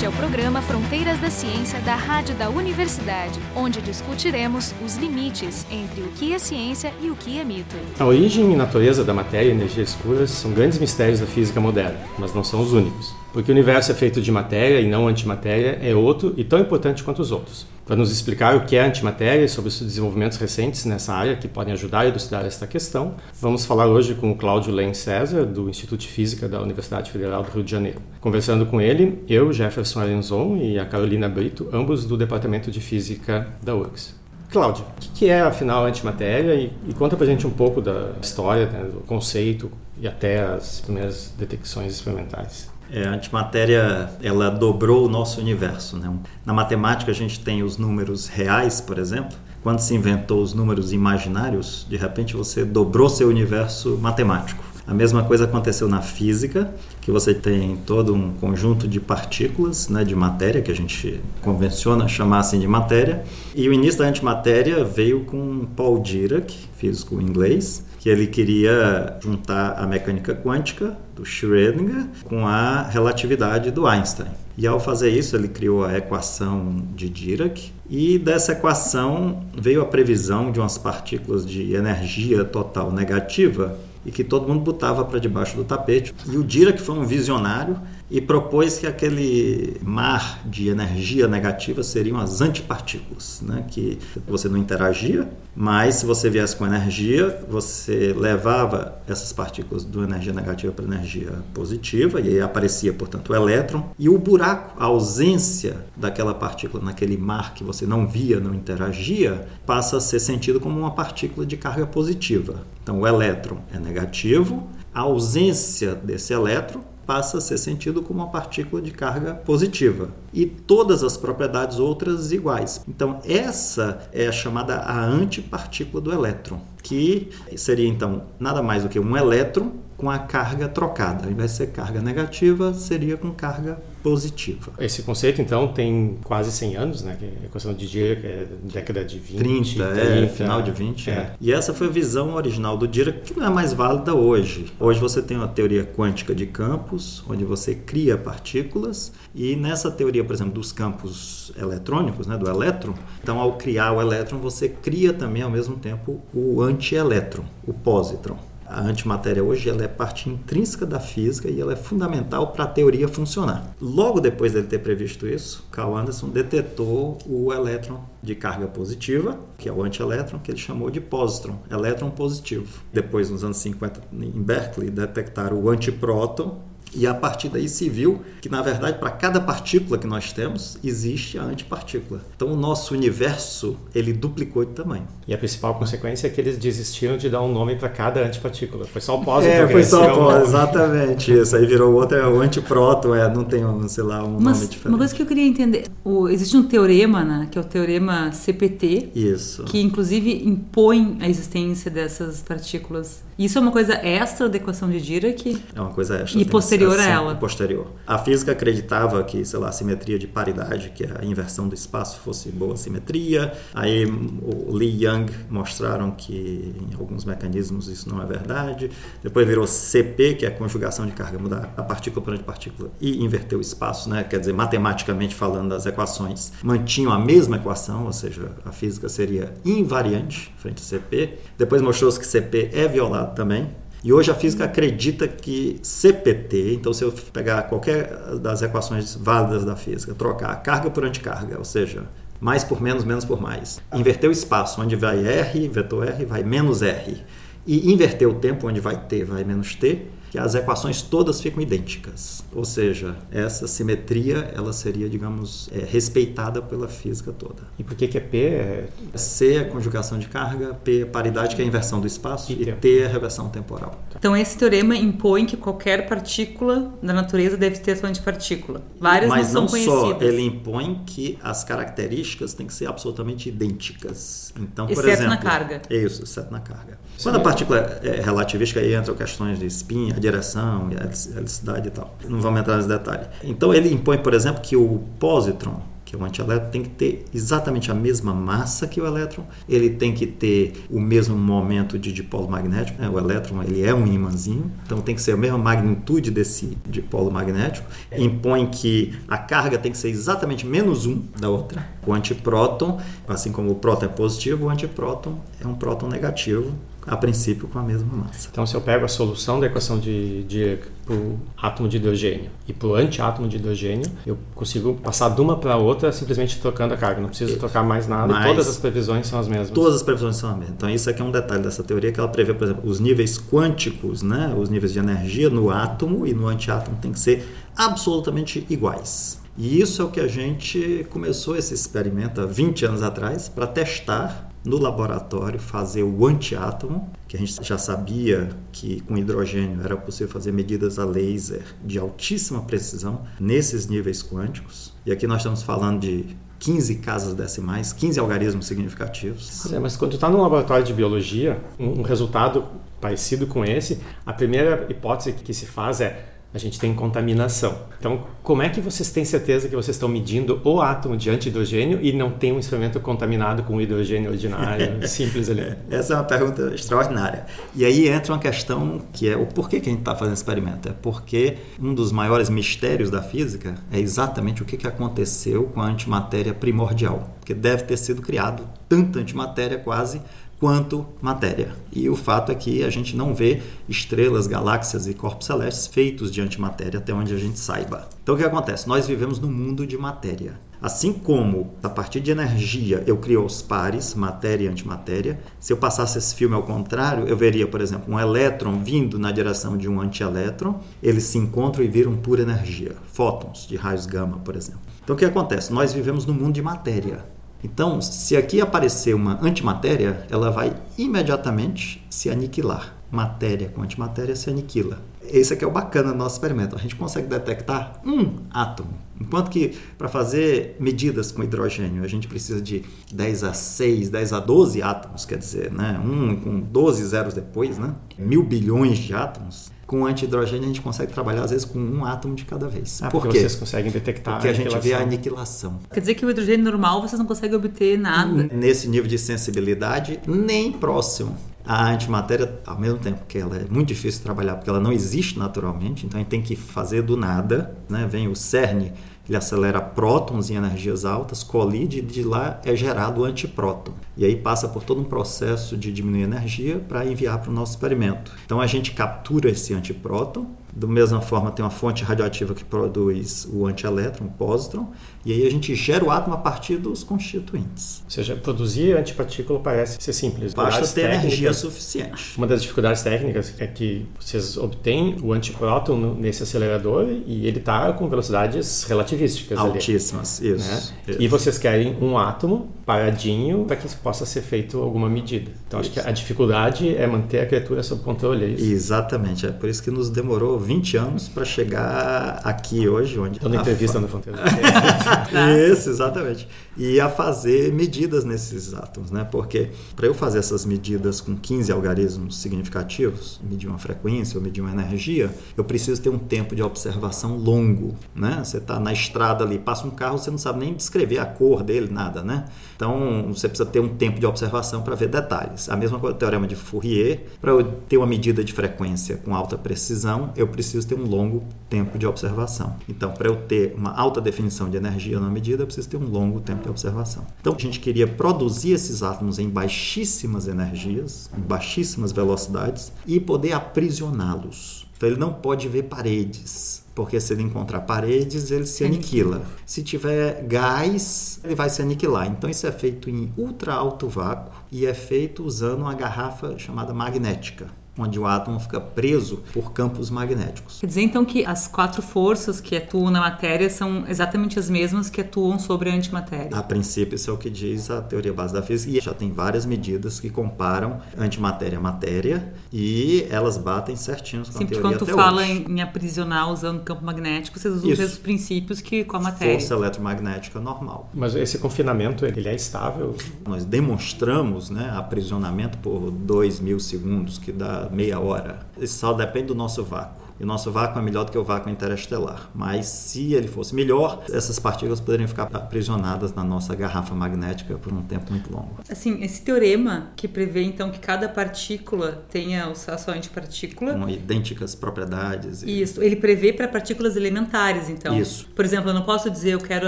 Este é o programa Fronteiras da Ciência da Rádio da Universidade, onde discutiremos os limites entre o que é ciência e o que é mito. A origem e natureza da matéria e energia escuras são grandes mistérios da física moderna, mas não são os únicos. Porque o universo é feito de matéria e não antimatéria é outro e tão importante quanto os outros. Para nos explicar o que é antimatéria e sobre os desenvolvimentos recentes nessa área que podem ajudar a ilustrar esta questão, vamos falar hoje com o Cláudio Len César, do Instituto de Física da Universidade Federal do Rio de Janeiro. Conversando com ele, eu, Jefferson Arenzon e a Carolina Brito, ambos do Departamento de Física da URGS. Cláudio, o que é afinal antimatéria e, e conta pra gente um pouco da história, né, do conceito e até as primeiras detecções experimentais. É, a antimatéria ela dobrou o nosso universo. Né? Na matemática a gente tem os números reais, por exemplo. Quando se inventou os números imaginários, de repente você dobrou seu universo matemático. A mesma coisa aconteceu na física, que você tem todo um conjunto de partículas né, de matéria, que a gente convenciona chamar assim de matéria. E o início da antimatéria veio com Paul Dirac, físico inglês, que ele queria juntar a mecânica quântica do Schrödinger com a relatividade do Einstein. E ao fazer isso, ele criou a equação de Dirac, e dessa equação veio a previsão de umas partículas de energia total negativa e que todo mundo botava para debaixo do tapete. E o Dirac foi um visionário e propôs que aquele mar de energia negativa seriam as antipartículas, né? que você não interagia, mas se você viesse com energia, você levava essas partículas de energia negativa para energia positiva, e aí aparecia, portanto, o elétron, e o buraco, a ausência daquela partícula naquele mar que você não via, não interagia, passa a ser sentido como uma partícula de carga positiva. Então, o elétron é negativo, a ausência desse elétron passa a ser sentido como uma partícula de carga positiva e todas as propriedades outras iguais. Então essa é a chamada a antipartícula do elétron, que seria então nada mais do que um elétron com a carga trocada. Ao invés de ser carga negativa, seria com carga positiva. Esse conceito, então, tem quase 100 anos, né? A equação de Dirac é década de 20. 30, 30 é, final de 20. É. É. E essa foi a visão original do Dirac, que não é mais válida hoje. Hoje você tem uma teoria quântica de campos, onde você cria partículas, e nessa teoria, por exemplo, dos campos eletrônicos, né, do elétron, então ao criar o elétron, você cria também ao mesmo tempo o antielétron, o positron a antimatéria hoje ela é parte intrínseca da física e ela é fundamental para a teoria funcionar. Logo depois dele ter previsto isso, Carl Anderson detetou o elétron de carga positiva, que é o antielétron, que ele chamou de positron, elétron positivo. Depois, nos anos 50, em Berkeley, detectaram o antipróton, e a partir daí se viu que, na verdade, para cada partícula que nós temos, existe a antipartícula. Então, o nosso universo, ele duplicou de tamanho. E a principal consequência é que eles desistiram de dar um nome para cada antipartícula. Foi só o pósito. É, foi só o pósito, exatamente isso. Aí virou outro, é o antipróton, é, não tem, um, sei lá, um Mas, nome diferente. Uma coisa que eu queria entender, o, existe um teorema, né, que é o teorema CPT. Isso. Que, inclusive, impõe a existência dessas partículas. Isso é uma coisa extra da equação de Dirac? É uma coisa extra. E posterior a ela. Posterior. A física acreditava que, sei lá, a simetria de paridade, que é a inversão do espaço, fosse boa simetria. Aí o Lee e Young mostraram que em alguns mecanismos isso não é verdade. Depois virou CP, que é a conjugação de carga, mudar a partícula por antipartícula e inverter o espaço, né? Quer dizer, matematicamente falando, as equações mantinham a mesma equação, ou seja, a física seria invariante frente a CP. Depois mostrou-se que CP é violado também, e hoje a física acredita que CPT, então se eu pegar qualquer das equações válidas da física, trocar carga por anticarga, ou seja, mais por menos, menos por mais, inverter o espaço, onde vai R, vetor R, vai menos R, e inverter o tempo, onde vai T, vai menos T, que as equações todas ficam idênticas. Ou seja, essa simetria ela seria, digamos, é, respeitada pela física toda. E por que, que é P? C é conjugação de carga, P é paridade, que é a inversão do espaço, e, e T é reversão temporal. Então esse teorema impõe que qualquer partícula da natureza deve ter sua antipartícula. Várias Mas não, não são conhecidas. só, ele impõe que as características têm que ser absolutamente idênticas. Então, por exceto exemplo, na carga. Isso, exceto na carga. Quando a partícula é relativística, aí entram questões de spin, a helicidade e tal. Não vamos entrar nesse detalhe. Então ele impõe, por exemplo, que o positron, que o antielétron tem que ter exatamente a mesma massa que o elétron, ele tem que ter o mesmo momento de dipolo magnético, né? o elétron ele é um imãzinho, então tem que ser a mesma magnitude desse dipolo magnético, impõe que a carga tem que ser exatamente menos um da outra. O antipróton, assim como o próton é positivo, o antipróton é um próton negativo, a princípio com a mesma massa. Então, se eu pego a solução da equação de Dirac para o átomo de hidrogênio e para o antiátomo de hidrogênio, eu consigo passar de uma para outra simplesmente trocando a carga. Não preciso trocar mais nada. Mas todas as previsões são as mesmas. Todas as previsões são as mesmas. Então, isso aqui é um detalhe dessa teoria que ela prevê, por exemplo, os níveis quânticos, né, os níveis de energia no átomo e no antiátomo tem que ser absolutamente iguais. E isso é o que a gente começou esse experimento há 20 anos atrás para testar no laboratório fazer o antiátomo, que a gente já sabia que com hidrogênio era possível fazer medidas a laser de altíssima precisão nesses níveis quânticos. E aqui nós estamos falando de 15 casas decimais, 15 algarismos significativos. É, mas quando está no laboratório de biologia, um resultado parecido com esse, a primeira hipótese que se faz é a gente tem contaminação. Então, como é que vocês têm certeza que vocês estão medindo o átomo de antihidrogênio e não tem um experimento contaminado com hidrogênio ordinário simples ali? Essa é uma pergunta extraordinária. E aí entra uma questão que é o porquê que a gente está fazendo esse experimento. É porque um dos maiores mistérios da física é exatamente o que aconteceu com a antimatéria primordial. Porque deve ter sido criado tanta antimatéria quase quanto matéria. E o fato é que a gente não vê estrelas, galáxias e corpos celestes feitos de antimatéria até onde a gente saiba. Então o que acontece? Nós vivemos no mundo de matéria. Assim como a partir de energia eu crio os pares, matéria e antimatéria, se eu passasse esse filme ao contrário, eu veria, por exemplo, um elétron vindo na direção de um antielétron, eles se encontram e viram pura energia, fótons de raios gama, por exemplo. Então o que acontece? Nós vivemos no mundo de matéria. Então, se aqui aparecer uma antimatéria, ela vai imediatamente se aniquilar. Matéria com antimatéria se aniquila. Esse aqui é o bacana do nosso experimento. A gente consegue detectar um átomo. Enquanto que para fazer medidas com hidrogênio a gente precisa de 10 a 6, 10 a 12 átomos, quer dizer, né? um com 12 zeros depois, né? mil bilhões de átomos com antihidrogênio a gente consegue trabalhar às vezes com um átomo de cada vez. Ah, Por porque quê? vocês conseguem detectar Porque a, gente aniquilação. vê a aniquilação. Quer dizer que o hidrogênio normal vocês não conseguem obter nada. Nesse nível de sensibilidade, nem próximo. A antimatéria, ao mesmo tempo que ela é muito difícil de trabalhar, porque ela não existe naturalmente, então a gente tem que fazer do nada. Né? Vem o CERN, ele acelera prótons em energias altas, colide e de lá é gerado o antipróton. E aí passa por todo um processo de diminuir a energia para enviar para o nosso experimento. Então a gente captura esse antipróton, da mesma forma tem uma fonte radioativa que produz o antielétron, o pósitron, e aí a gente gera o átomo a partir dos constituintes. Ou seja, produzir antipartícula parece ser simples. Basta ter energia técnicas- suficiente. Uma das dificuldades técnicas é que vocês obtêm o antipróton nesse acelerador e ele está com velocidades relativísticas ali. Altíssimas, né? isso. isso. E vocês querem um átomo paradinho para que possa ser feito alguma medida. Então acho que a dificuldade é manter a criatura sob controle. É isso. Exatamente, é por isso que nos demorou 20 anos para chegar aqui hoje, onde Dando a entrevista fa- no Fronteira. Isso, exatamente. E a fazer medidas nesses átomos, né? Porque para eu fazer essas medidas com 15 algarismos significativos, medir uma frequência ou medir uma energia, eu preciso ter um tempo de observação longo, né? Você está na estrada ali, passa um carro, você não sabe nem descrever a cor dele, nada, né? Então, você precisa ter um tempo de observação para ver detalhes. A mesma coisa do teorema de Fourier, para eu ter uma medida de frequência com alta precisão, eu preciso ter um longo tempo de observação. Então, para eu ter uma alta definição de energia na medida, eu preciso ter um longo tempo de observação. Então, a gente queria produzir esses átomos em baixíssimas energias, em baixíssimas velocidades e poder aprisioná-los. Então, ele não pode ver paredes. Porque se ele encontrar paredes, ele se aniquila. Se tiver gás, ele vai se aniquilar. Então isso é feito em ultra alto vácuo e é feito usando uma garrafa chamada magnética, onde o átomo fica preso por campos magnéticos. Quer dizer então que as quatro forças que atuam na matéria são exatamente as mesmas que atuam sobre a antimatéria. A princípio, isso é o que diz a teoria base da física, e já tem várias medidas que comparam antimatéria a matéria e elas batem certinhos com Sempre a teoria quando tu até fala hoje. em, aprisionar usando campo magnético, vocês usam os mesmos princípios que com a matéria. Força eletromagnética normal. Mas esse confinamento, ele é estável? Nós demonstramos né, aprisionamento por 2 mil segundos, que dá meia hora. Isso só depende do nosso vácuo. E o nosso vácuo é melhor do que o vácuo interestelar. Mas se ele fosse melhor, essas partículas poderiam ficar aprisionadas na nossa garrafa magnética por um tempo muito longo. Assim, esse teorema que prevê então que cada partícula tenha a sua antipartícula. Com idênticas propriedades. E... Isso, ele prevê para partículas elementares, então. Isso. Por exemplo, eu não posso dizer eu quero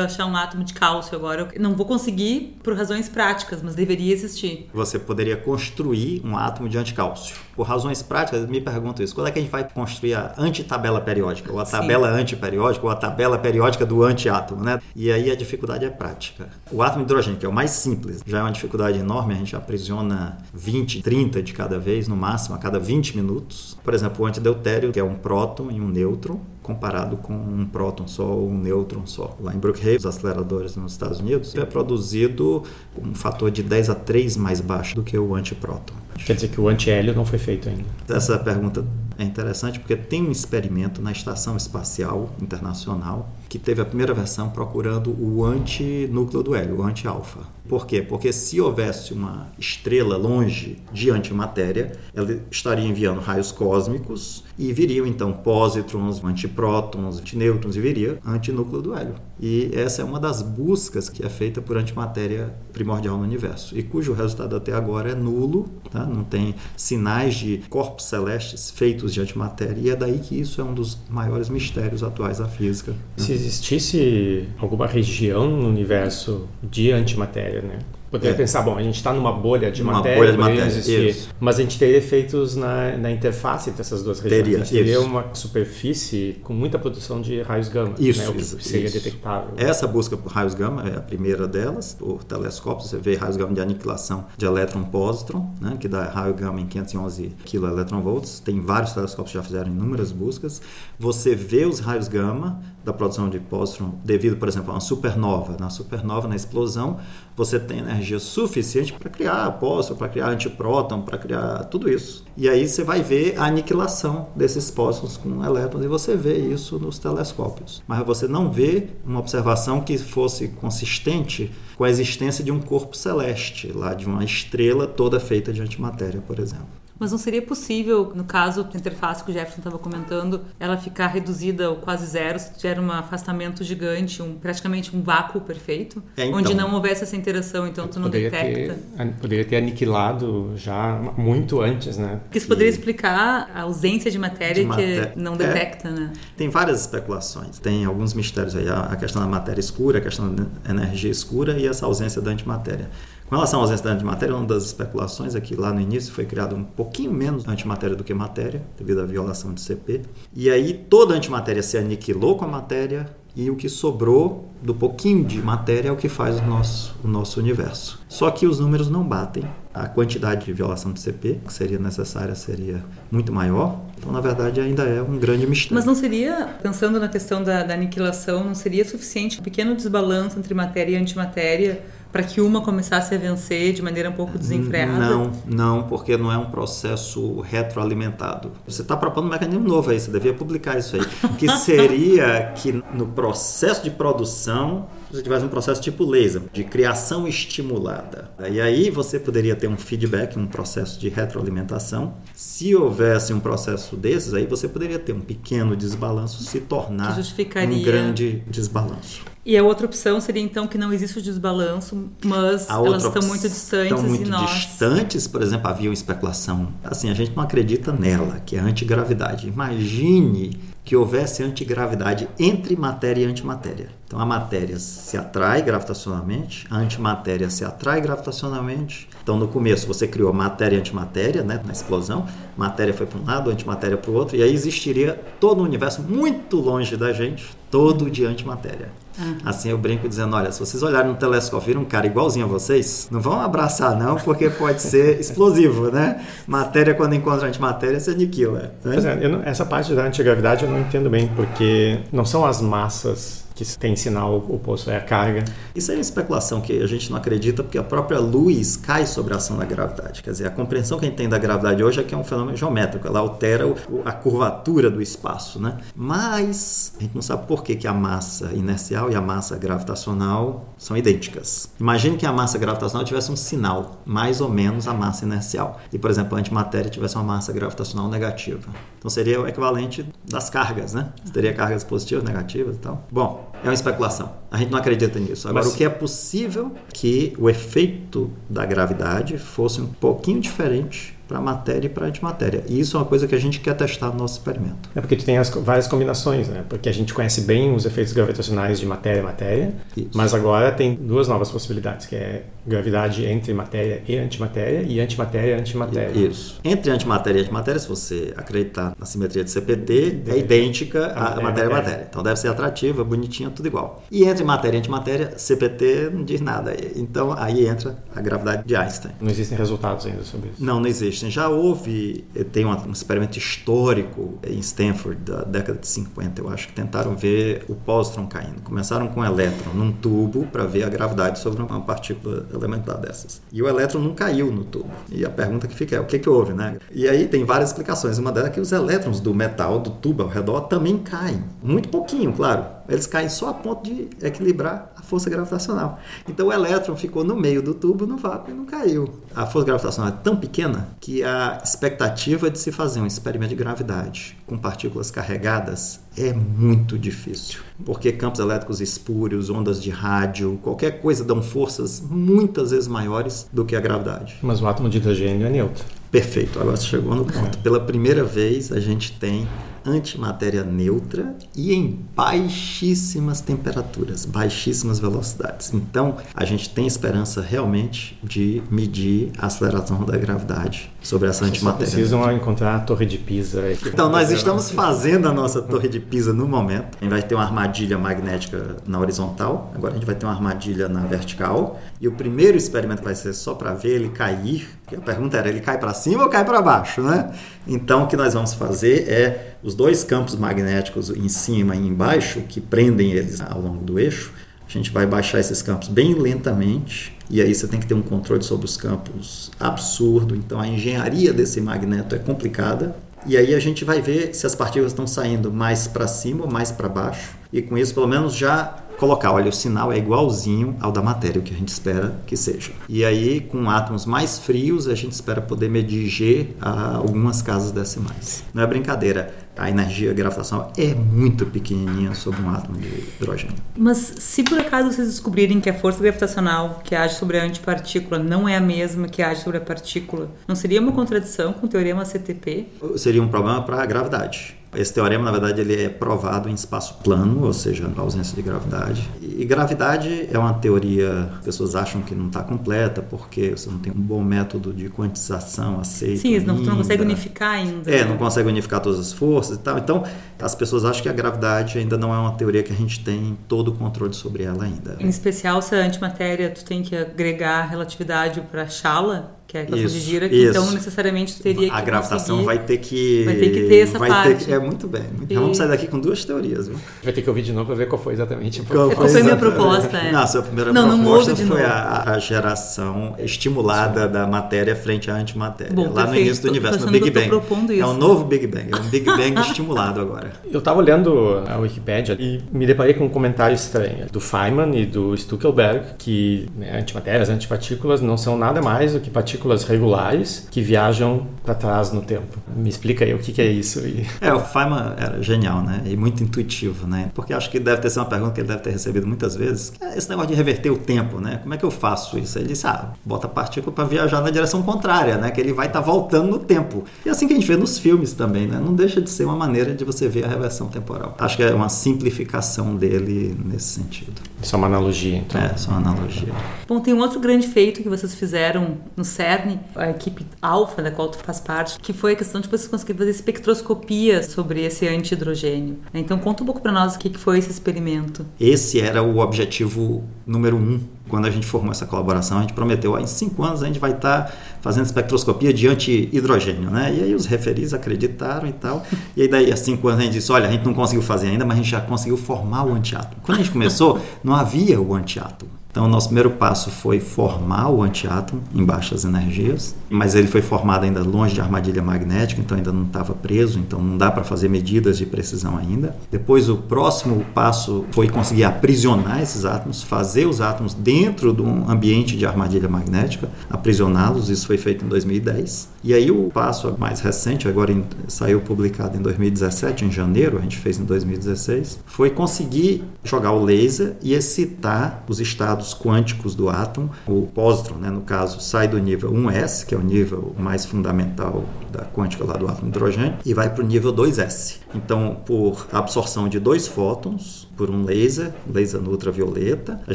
achar um átomo de cálcio agora. Eu não vou conseguir por razões práticas, mas deveria existir. Você poderia construir um átomo de anticálcio. Por razões práticas, me pergunto isso. Quando é que a gente vai construir a antitabela periódica? Ou a tabela Sim. antiperiódica? Ou a tabela periódica do antiátomo, né? E aí a dificuldade é prática. O átomo de hidrogênio, que é o mais simples, já é uma dificuldade enorme. A gente aprisiona 20, 30 de cada vez, no máximo, a cada 20 minutos. Por exemplo, o antideutério, que é um próton e um nêutron, comparado com um próton só ou um nêutron só. Lá em Brookhaven, os aceleradores nos Estados Unidos, é produzido um fator de 10 a 3 mais baixo do que o antipróton. Quer dizer que o antihélio não foi feito ainda? Essa pergunta é interessante porque tem um experimento na Estação Espacial Internacional que teve a primeira versão procurando o antinúcleo do hélio, o anti-alfa. Por quê? Porque se houvesse uma estrela longe de antimatéria, ela estaria enviando raios cósmicos e viriam então pósitrons, antiprótons, antinêutrons e viria antinúcleo do hélio. E essa é uma das buscas que é feita por antimatéria primordial no universo e cujo resultado até agora é nulo, tá? não tem sinais de corpos celestes feitos de antimatéria e é daí que isso é um dos maiores mistérios atuais da física. Se existisse alguma região no universo de antimatéria, né? Poderia é. pensar, bom, a gente está numa bolha de uma matéria, bolha de matéria existir, mas a gente teria efeitos na, na interface entre essas duas regiões. Teria, a gente teria uma superfície com muita produção de raios gama, isso, né, o que isso, seria isso. detectável. Essa busca por raios gama é a primeira delas. O telescópio, você vê raios gama de aniquilação de elétron-pósitron, né, que dá raio gama em 511 kV. Tem vários telescópios que já fizeram inúmeras buscas. Você vê os raios gama da produção de pósitron devido, por exemplo, a uma supernova. Na supernova, na explosão, você tem energia suficiente para criar pósitron, para criar antipróton, para criar tudo isso. E aí você vai ver a aniquilação desses pósitrons com elétrons e você vê isso nos telescópios. Mas você não vê uma observação que fosse consistente com a existência de um corpo celeste, lá de uma estrela toda feita de antimatéria, por exemplo. Mas não seria possível, no caso da interface que o Jefferson estava comentando, ela ficar reduzida ao quase zero, se tiver um afastamento gigante, um, praticamente um vácuo perfeito, é, então, onde não houvesse essa interação, então tu não detecta. Ter, poderia ter aniquilado já muito antes, né? Porque isso poderia explicar a ausência de matéria, de que não detecta, é, né? Tem várias especulações, tem alguns mistérios aí, a questão da matéria escura, a questão da energia escura e essa ausência da antimatéria. Com relação à ausência da antimatéria, uma das especulações é que lá no início foi criado um pouquinho menos antimatéria do que matéria, devido à violação de CP. E aí toda a antimatéria se aniquilou com a matéria e o que sobrou do pouquinho de matéria é o que faz o nosso, o nosso universo. Só que os números não batem. A quantidade de violação de CP que seria necessária seria muito maior. Então, na verdade, ainda é um grande mistério. Mas não seria, pensando na questão da, da aniquilação, não seria suficiente um pequeno desbalanço entre matéria e antimatéria para que uma começasse a vencer de maneira um pouco desenfreada? Não, não, porque não é um processo retroalimentado. Você está propondo um mecanismo novo aí, você devia publicar isso aí. Que seria que no processo de produção você tivesse um processo tipo laser, de criação estimulada. E aí você poderia ter um feedback, um processo de retroalimentação. Se houvesse um processo desses, aí você poderia ter um pequeno desbalanço se tornar um grande desbalanço. E a outra opção seria então que não existe o desbalanço, mas elas estão muito distantes estão muito e nós... distantes, por exemplo, havia uma especulação. Assim, a gente não acredita nela, que é a antigravidade. Imagine que houvesse antigravidade entre matéria e antimatéria. Então a matéria se atrai gravitacionalmente, a antimatéria se atrai gravitacionalmente. Então no começo você criou matéria e antimatéria, né, na explosão, matéria foi para um lado, antimatéria para o outro, e aí existiria todo um universo muito longe da gente, todo de antimatéria. Uhum. Assim eu brinco dizendo: olha, se vocês olharem no telescópio e viram um cara igualzinho a vocês, não vão abraçar, não, porque pode ser explosivo, né? Matéria, quando encontra antimatéria, se aniquila. Né? Pois é, não, essa parte da antigravidade eu não entendo bem, porque não são as massas que tem sinal oposto é a carga. Isso é uma especulação que a gente não acredita porque a própria luz cai sobre a ação da gravidade. Quer dizer, a compreensão que a gente tem da gravidade hoje é que é um fenômeno geométrico, ela altera a curvatura do espaço, né? Mas a gente não sabe por que, que a massa inercial e a massa gravitacional são idênticas. Imagine que a massa gravitacional tivesse um sinal, mais ou menos a massa inercial. E, por exemplo, a antimatéria tivesse uma massa gravitacional negativa. Então seria o equivalente das cargas, né? Teria cargas positivas, negativas e tal. Bom, é uma especulação. A gente não acredita nisso. Agora, Mas... o que é possível que o efeito da gravidade fosse um pouquinho diferente para matéria e para antimatéria. E isso é uma coisa que a gente quer testar no nosso experimento. É porque tu tem as várias combinações, né? Porque a gente conhece bem os efeitos gravitacionais de matéria matéria, isso. mas agora tem duas novas possibilidades, que é gravidade entre matéria e antimatéria e antimatéria e antimatéria. Isso. Entre antimatéria e antimatéria, se você acreditar na simetria de CPT, é idêntica à matéria e matéria. Então deve ser atrativa, bonitinha, tudo igual. E entre matéria e antimatéria, CPT não diz nada. Então aí entra a gravidade de Einstein. Não existem resultados ainda sobre isso? Não, não existem. Já houve, tem um experimento histórico em Stanford da década de 50, eu acho, que tentaram ver o pósitron caindo. Começaram com um elétron num tubo para ver a gravidade sobre uma partícula elementar dessas. E o elétron não caiu no tubo. E a pergunta que fica é, o que, que houve, né? E aí tem várias explicações. Uma delas é que os elétrons do metal, do tubo ao redor, também caem. Muito pouquinho, claro. Eles caem só a ponto de equilibrar a força gravitacional. Então o elétron ficou no meio do tubo, no vácuo, e não caiu. A força gravitacional é tão pequena que a expectativa de se fazer um experimento de gravidade com partículas carregadas é muito difícil, porque campos elétricos espúrios, ondas de rádio, qualquer coisa dão forças muitas vezes maiores do que a gravidade. Mas o átomo de hidrogênio é neutro. Perfeito, agora você chegou no ponto. Pela primeira vez a gente tem antimatéria neutra e em baixíssimas temperaturas, baixíssimas velocidades. Então, a gente tem esperança realmente de medir a aceleração da gravidade sobre essa antimatéria. Vocês precisam encontrar a torre de Pisa. Então, nós estamos fazendo a nossa torre de Pisa no momento. A gente vai ter uma armadilha magnética na horizontal, agora a gente vai ter uma armadilha na vertical. E o primeiro experimento vai ser só para ver ele cair. A pergunta era, ele cai para cima ou cai para baixo, né? Então, o que nós vamos fazer é os dois campos magnéticos em cima e embaixo, que prendem eles ao longo do eixo, a gente vai baixar esses campos bem lentamente, e aí você tem que ter um controle sobre os campos absurdo. Então, a engenharia desse magneto é complicada. E aí a gente vai ver se as partículas estão saindo mais para cima ou mais para baixo. E com isso, pelo menos, já colocar, olha, o sinal é igualzinho ao da matéria, o que a gente espera que seja. E aí, com átomos mais frios, a gente espera poder medir G a algumas casas decimais. Não é brincadeira a energia gravitacional é muito pequenininha sobre um átomo de hidrogênio. Mas se por acaso vocês descobrirem que a força gravitacional que age sobre a antipartícula não é a mesma que age sobre a partícula, não seria uma contradição com o teorema CTP? Seria um problema para a gravidade. Esse teorema, na verdade, ele é provado em espaço plano, ou seja, na ausência de gravidade. E gravidade é uma teoria que as pessoas acham que não está completa porque você não tem um bom método de quantização aceito. Sim, não, não consegue unificar ainda. É, não consegue unificar todas as forças e tal. Então, as pessoas acham que a gravidade ainda não é uma teoria que a gente tem todo o controle sobre ela ainda. Em especial se a antimatéria tu tem que agregar relatividade para Shala, que é a equação isso, de Dirac, isso. então necessariamente teria que A gravitação vai ter que vai ter que ter essa parte. Que, é muito bem. Então, vamos sair daqui com duas teorias, viu? Vai ter que ouvir de novo para ver qual foi exatamente. Qual, qual foi a minha proposta? É. Não, a sua primeira não, proposta não foi a, a, geração estimulada Sim. da matéria frente à antimatéria, Bom, lá no início do universo, no Big Bang. É um novo Big Bang, é um Big Bang estimulado agora. Eu estava olhando a Wikipedia e me deparei com um comentário estranho do Feynman e do Stuckelberg que né, antimatérias, antipartículas não são nada mais do que partículas regulares que viajam para trás no tempo. Me explica aí o que, que é isso. E... É, o Feynman era genial, né? E muito intuitivo, né? Porque acho que deve ter sido uma pergunta que ele deve ter recebido muitas vezes. É esse negócio de reverter o tempo, né? Como é que eu faço isso? Ele disse, ah, bota a partícula para viajar na direção contrária, né? Que ele vai estar tá voltando no tempo. E é assim que a gente vê nos filmes também, né? Não deixa de ser uma maneira de você ver a reversão temporal. Acho que é uma simplificação dele nesse sentido. Só uma analogia, então. É, só uma analogia. Bom, tem um outro grande feito que vocês fizeram no CERN, a equipe Alpha, da qual tu faz parte, que foi a questão de vocês conseguirem fazer espectroscopia sobre esse antihidrogênio. Então, conta um pouco para nós o que foi esse experimento. Esse era o objetivo número um quando a gente formou essa colaboração, a gente prometeu, ah, em cinco anos a gente vai estar tá fazendo espectroscopia de anti-hidrogênio, né? E aí os referis acreditaram e tal. E aí daí, há cinco anos, a gente disse, olha, a gente não conseguiu fazer ainda, mas a gente já conseguiu formar o antiátomo. Quando a gente começou, não havia o antiátomo. Então, o nosso primeiro passo foi formar o antiátomo em baixas energias, mas ele foi formado ainda longe de armadilha magnética, então ainda não estava preso, então não dá para fazer medidas de precisão ainda. Depois, o próximo passo foi conseguir aprisionar esses átomos, fazer os átomos dentro de um ambiente de armadilha magnética, aprisioná-los, isso foi feito em 2010. E aí, o passo mais recente, agora em, saiu publicado em 2017, em janeiro, a gente fez em 2016, foi conseguir jogar o laser e excitar os estados estados quânticos do átomo. O pósitron, né, no caso, sai do nível 1s, que é o nível mais fundamental da quântica lá do átomo de hidrogênio, e vai para o nível 2s. Então, por absorção de dois fótons por um laser, laser ultravioleta, a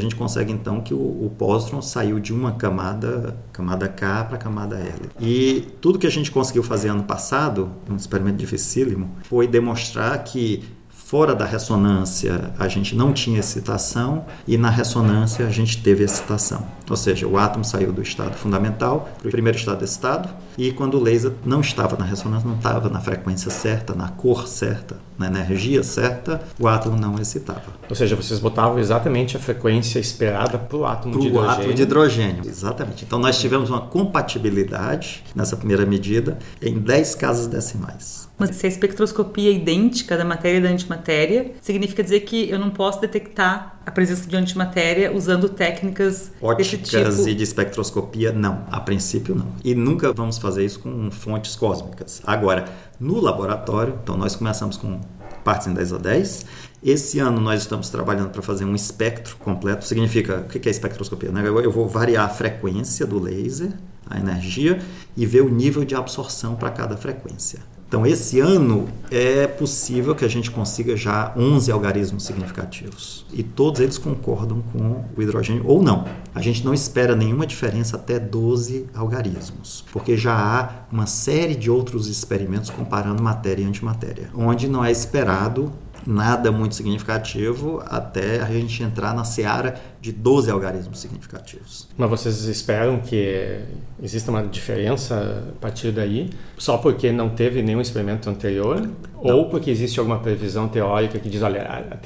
gente consegue então que o, o pósitron saiu de uma camada, camada K para camada L. E tudo que a gente conseguiu fazer ano passado, um experimento dificílimo, foi demonstrar que Fora da ressonância, a gente não tinha excitação e na ressonância a gente teve excitação. Ou seja, o átomo saiu do estado fundamental para o primeiro estado excitado e quando o laser não estava na ressonância, não estava na frequência certa, na cor certa, na energia certa, o átomo não excitava. Ou seja, vocês botavam exatamente a frequência esperada para o átomo pro de hidrogênio. átomo de hidrogênio, exatamente. Então nós tivemos uma compatibilidade nessa primeira medida em 10 casas decimais. Mas se a espectroscopia é idêntica da matéria e da antimatéria, significa dizer que eu não posso detectar a presença de antimatéria usando técnicas óticas tipo... e de espectroscopia, não. A princípio, não. E nunca vamos fazer isso com fontes cósmicas. Agora, no laboratório, então nós começamos com partes em 10 a 10. Esse ano nós estamos trabalhando para fazer um espectro completo. Significa, o que é espectroscopia? Né? Eu vou variar a frequência do laser, a energia, e ver o nível de absorção para cada frequência. Então, esse ano é possível que a gente consiga já 11 algarismos significativos. E todos eles concordam com o hidrogênio ou não. A gente não espera nenhuma diferença até 12 algarismos, porque já há uma série de outros experimentos comparando matéria e antimatéria, onde não é esperado nada muito significativo até a gente entrar na seara de 12 algarismos significativos. Mas vocês esperam que exista uma diferença a partir daí, só porque não teve nenhum experimento anterior? Não. Ou porque existe alguma previsão teórica que diz, olha,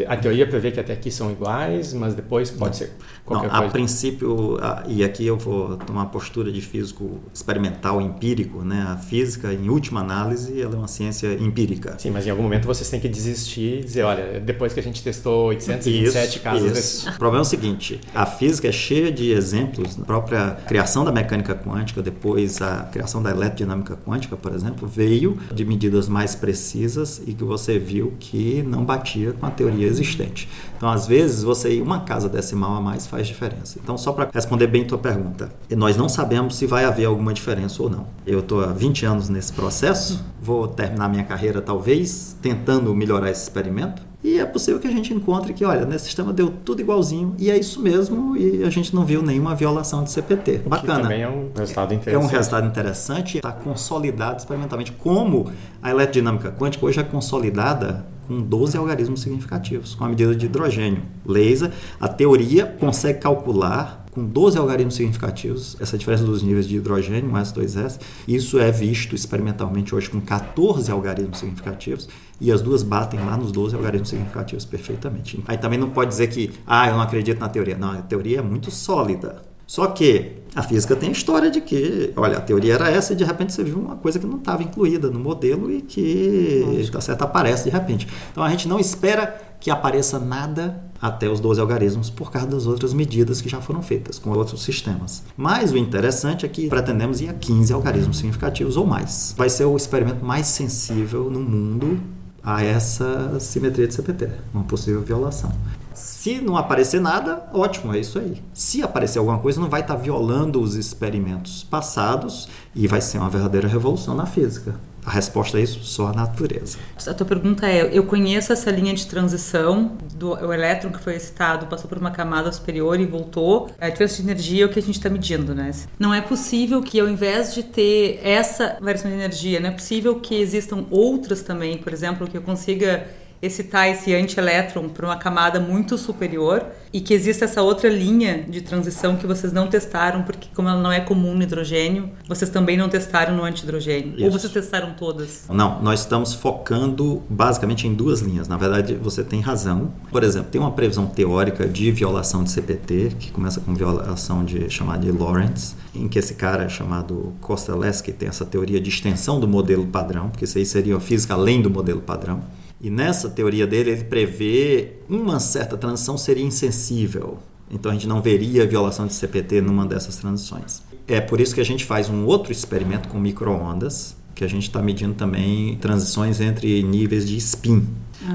a, teoria prevê que até aqui são iguais, mas depois pode não. ser qualquer não, coisa? A princípio, e aqui eu vou tomar uma postura de físico experimental, empírico, né? A física, em última análise, ela é uma ciência empírica. Sim, mas em algum momento vocês têm que desistir e dizer, olha, depois que a gente testou 827 isso, casos... Isso. Desse... O problema é o seguinte, a física é cheia de exemplos, a própria criação da mecânica quântica, depois a criação da eletrodinâmica quântica, por exemplo, veio de medidas mais precisas e que você viu que não batia com a teoria existente. Então, às vezes, você ir uma casa decimal a mais faz diferença. Então, só para responder bem tua pergunta, nós não sabemos se vai haver alguma diferença ou não. Eu estou há 20 anos nesse processo, vou terminar minha carreira talvez tentando melhorar esse experimento e é possível que a gente encontre que, olha, nesse sistema deu tudo igualzinho e é isso mesmo e a gente não viu nenhuma violação de CPT. Bacana. Que também é um resultado interessante. É um resultado interessante, está consolidado experimentalmente. Como a eletrodinâmica quântica hoje é consolidada com 12 algarismos significativos, com a medida de hidrogênio. Laser, a teoria consegue calcular com 12 algarismos significativos, essa diferença dos níveis de hidrogênio, um S2S, isso é visto experimentalmente hoje com 14 algarismos significativos e as duas batem lá nos 12 algarismos significativos perfeitamente. Aí também não pode dizer que, ah, eu não acredito na teoria. Não, a teoria é muito sólida. Só que a física tem a história de que, olha, a teoria era essa e de repente você viu uma coisa que não estava incluída no modelo e que, está certo, aparece de repente. Então a gente não espera que apareça nada até os 12 algarismos por causa das outras medidas que já foram feitas com outros sistemas. Mas o interessante é que pretendemos ir a 15 algarismos significativos ou mais. Vai ser o experimento mais sensível no mundo a essa simetria de CPT, uma possível violação. Se não aparecer nada, ótimo, é isso aí. Se aparecer alguma coisa, não vai estar violando os experimentos passados e vai ser uma verdadeira revolução na física. A resposta a isso só a natureza. A tua pergunta é: eu conheço essa linha de transição do o elétron que foi excitado, passou por uma camada superior e voltou. A diferença de energia é o que a gente está medindo, né? Não é possível que ao invés de ter essa variação de energia, não é possível que existam outras também, por exemplo, que eu consiga excitar esse antielétron para uma camada muito superior e que existe essa outra linha de transição que vocês não testaram, porque como ela não é comum no hidrogênio, vocês também não testaram no antihidrogênio. Isso. Ou vocês testaram todas? Não, nós estamos focando basicamente em duas linhas. Na verdade, você tem razão. Por exemplo, tem uma previsão teórica de violação de CPT, que começa com violação de chamada de Lorentz, em que esse cara chamado Kostelewski tem essa teoria de extensão do modelo padrão, porque isso aí seria a física além do modelo padrão. E nessa teoria dele, ele prevê uma certa transição seria insensível. Então a gente não veria violação de CPT numa dessas transições. É por isso que a gente faz um outro experimento com microondas, que a gente está medindo também transições entre níveis de spin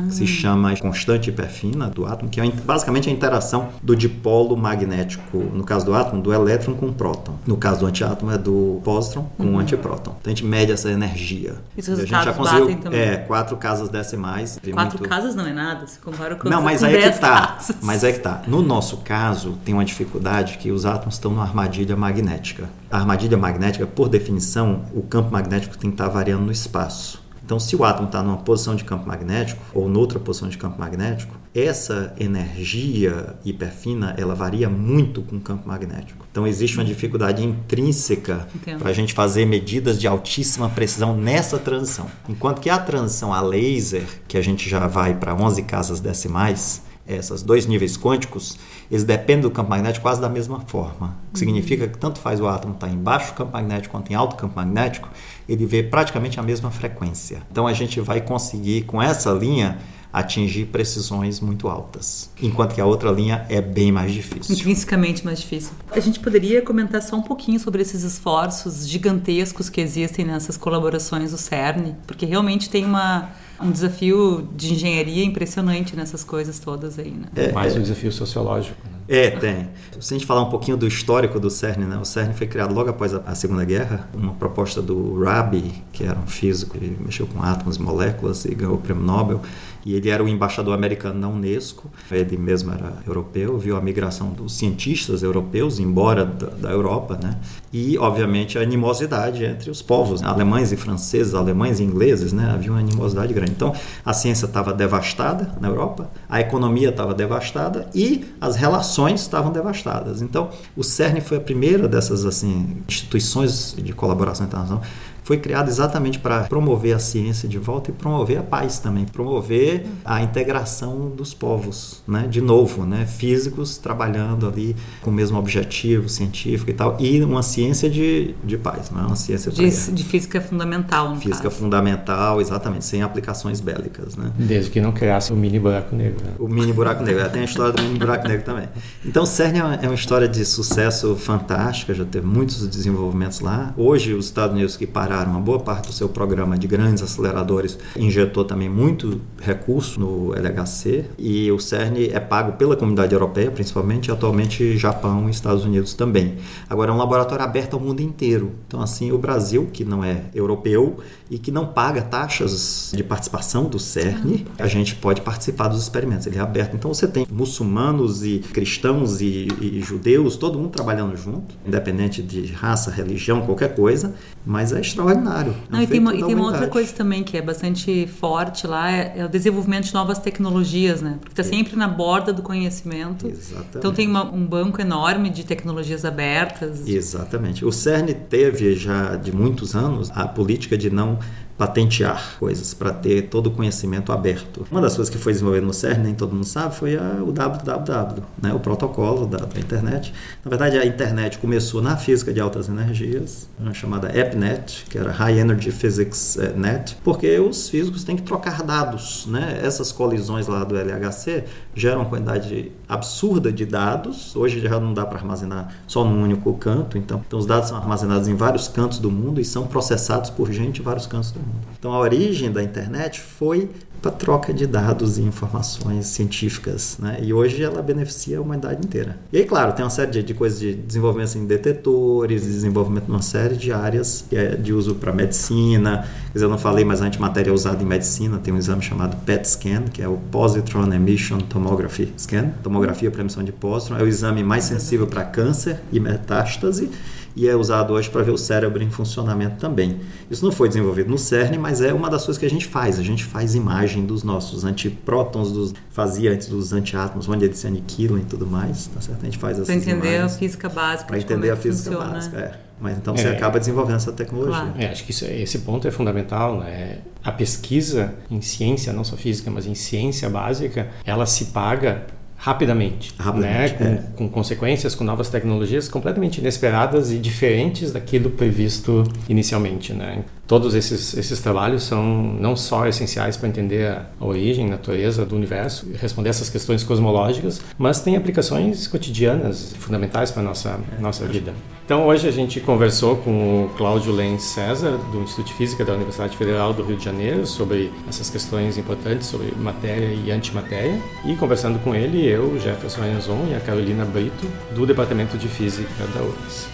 que se chama constante hiperfina do átomo, que é basicamente a interação do dipolo magnético, no caso do átomo, do elétron com o próton. No caso do antiátomo é do pósitron com uhum. o antipróton. Então a gente mede essa energia. E os a gente já conseguiu é, quatro casas decimais. Quatro muito... casas não é nada, se compara com Não, mas aí é que tá. Casas. Mas é que tá. No nosso caso, tem uma dificuldade que os átomos estão numa armadilha magnética. A armadilha magnética, por definição, o campo magnético tem que estar variando no espaço. Então, se o átomo está numa posição de campo magnético ou noutra posição de campo magnético, essa energia hiperfina ela varia muito com o campo magnético. Então, existe uma dificuldade intrínseca para a gente fazer medidas de altíssima precisão nessa transição. Enquanto que a transição a laser, que a gente já vai para 11 casas decimais, esses dois níveis quânticos, eles dependem do campo magnético quase da mesma forma. O que significa que tanto faz o átomo estar em baixo campo magnético quanto em alto campo magnético, ele vê praticamente a mesma frequência. Então a gente vai conseguir, com essa linha, atingir precisões muito altas, enquanto que a outra linha é bem mais difícil. Intrinsecamente mais difícil. A gente poderia comentar só um pouquinho sobre esses esforços gigantescos que existem nessas colaborações do CERN, porque realmente tem uma um desafio de engenharia impressionante nessas coisas todas aí, né? É, Mais um desafio sociológico. Né? É, tem. Se a gente falar um pouquinho do histórico do CERN, né? O CERN foi criado logo após a, Segunda Guerra, uma proposta do Rabi, que era um físico que mexeu com átomos e moléculas e ganhou o prêmio Nobel. E ele era o embaixador americano na Unesco. Ele mesmo era europeu, viu a migração dos cientistas europeus embora da, da Europa, né? E, obviamente, a animosidade entre os povos, né? alemães e franceses, alemães e ingleses, né? Havia uma animosidade grande. Então, a ciência estava devastada na Europa, a economia estava devastada e as relações estavam devastadas. Então, o CERN foi a primeira dessas assim instituições de colaboração internacional foi criado exatamente para promover a ciência de volta e promover a paz também, promover a integração dos povos, né? De novo, né? Físicos trabalhando ali com o mesmo objetivo científico e tal, e uma ciência de, de paz, não é uma ciência de, de física fundamental. física caso. fundamental, exatamente, sem aplicações bélicas, né? Desde que não criasse o mini buraco negro. Né? O mini buraco negro, tem a história do mini buraco negro também. Então, CERN é uma, é uma história de sucesso fantástica, já teve muitos desenvolvimentos lá. Hoje, os Estados Unidos que pararam uma boa parte do seu programa de grandes aceleradores, injetou também muito recurso no LHC e o CERN é pago pela comunidade europeia, principalmente, e atualmente Japão e Estados Unidos também. Agora é um laboratório aberto ao mundo inteiro. Então, assim, o Brasil, que não é europeu e que não paga taxas de participação do CERN, a gente pode participar dos experimentos. Ele é aberto. Então, você tem muçulmanos e cristãos e, e judeus, todo mundo trabalhando junto, independente de raça, religião, qualquer coisa, mas é extraordinário extraordinário. É Não, e tem, uma, e tem uma outra coisa também que é bastante forte lá, é, é o desenvolvimento de novas tecnologias, né? Porque está é. sempre na borda do conhecimento. Exatamente. Então tem uma, um banco enorme de tecnologias abertas. Exatamente. O CERN teve já de muitos anos a política de não patentear coisas, para ter todo o conhecimento aberto. Uma das coisas que foi desenvolvida no CERN, nem todo mundo sabe, foi a, o www, né, o protocolo da, da, internet. Na verdade, a internet começou na física de altas energias, uma chamada EPNET, que era High Energy Physics eh, Net, porque os físicos têm que trocar dados. Né? Essas colisões lá do LHC geram uma quantidade absurda de dados. Hoje já não dá para armazenar só num único canto, então, então os dados são armazenados em vários cantos do mundo e são processados por gente em vários cantos do mundo. Então a origem da internet foi para troca de dados e informações científicas, né? E hoje ela beneficia a humanidade inteira. E aí, claro, tem uma série de, de coisas de desenvolvimento em detetores, desenvolvimento numa série de áreas é de uso para medicina. Quer eu não falei, mas a antimatéria é usada em medicina. Tem um exame chamado PET scan, que é o Positron Emission Tomography Scan, tomografia para emissão de pósitron. É o exame mais sensível para câncer e metástase e é usado hoje para ver o cérebro em funcionamento também. Isso não foi desenvolvido no CERN, mas é uma das coisas que a gente faz. A gente faz imagem dos nossos antiprótons, dos, fazia antes dos antiátomos, onde eles se aniquilam e tudo mais. Tá certo? A gente faz essas Para entender imagens. a física básica. Para entender é a física funciona. básica. É. Mas então É. você acaba desenvolvendo essa tecnologia. Claro. É, acho que isso- esse ponto é fundamental. Né? A pesquisa em ciência, não só física, mas em ciência básica, ela se paga rapidamente, Rapidamente, né? é. com, com consequências, com novas tecnologias completamente inesperadas e diferentes daquilo previsto inicialmente. Né? Todos esses, esses trabalhos são não só essenciais para entender a a origem, a natureza do universo e responder essas questões cosmológicas, mas têm aplicações cotidianas fundamentais para a nossa, nossa vida. Então, hoje a gente conversou com o Cláudio Lenz César, do Instituto de Física da Universidade Federal do Rio de Janeiro, sobre essas questões importantes sobre matéria e antimatéria. E conversando com ele, eu, Jefferson Arenzon e a Carolina Brito, do Departamento de Física da URGS.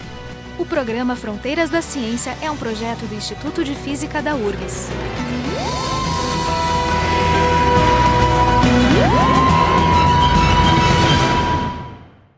O programa Fronteiras da Ciência é um projeto do Instituto de Física da URGS.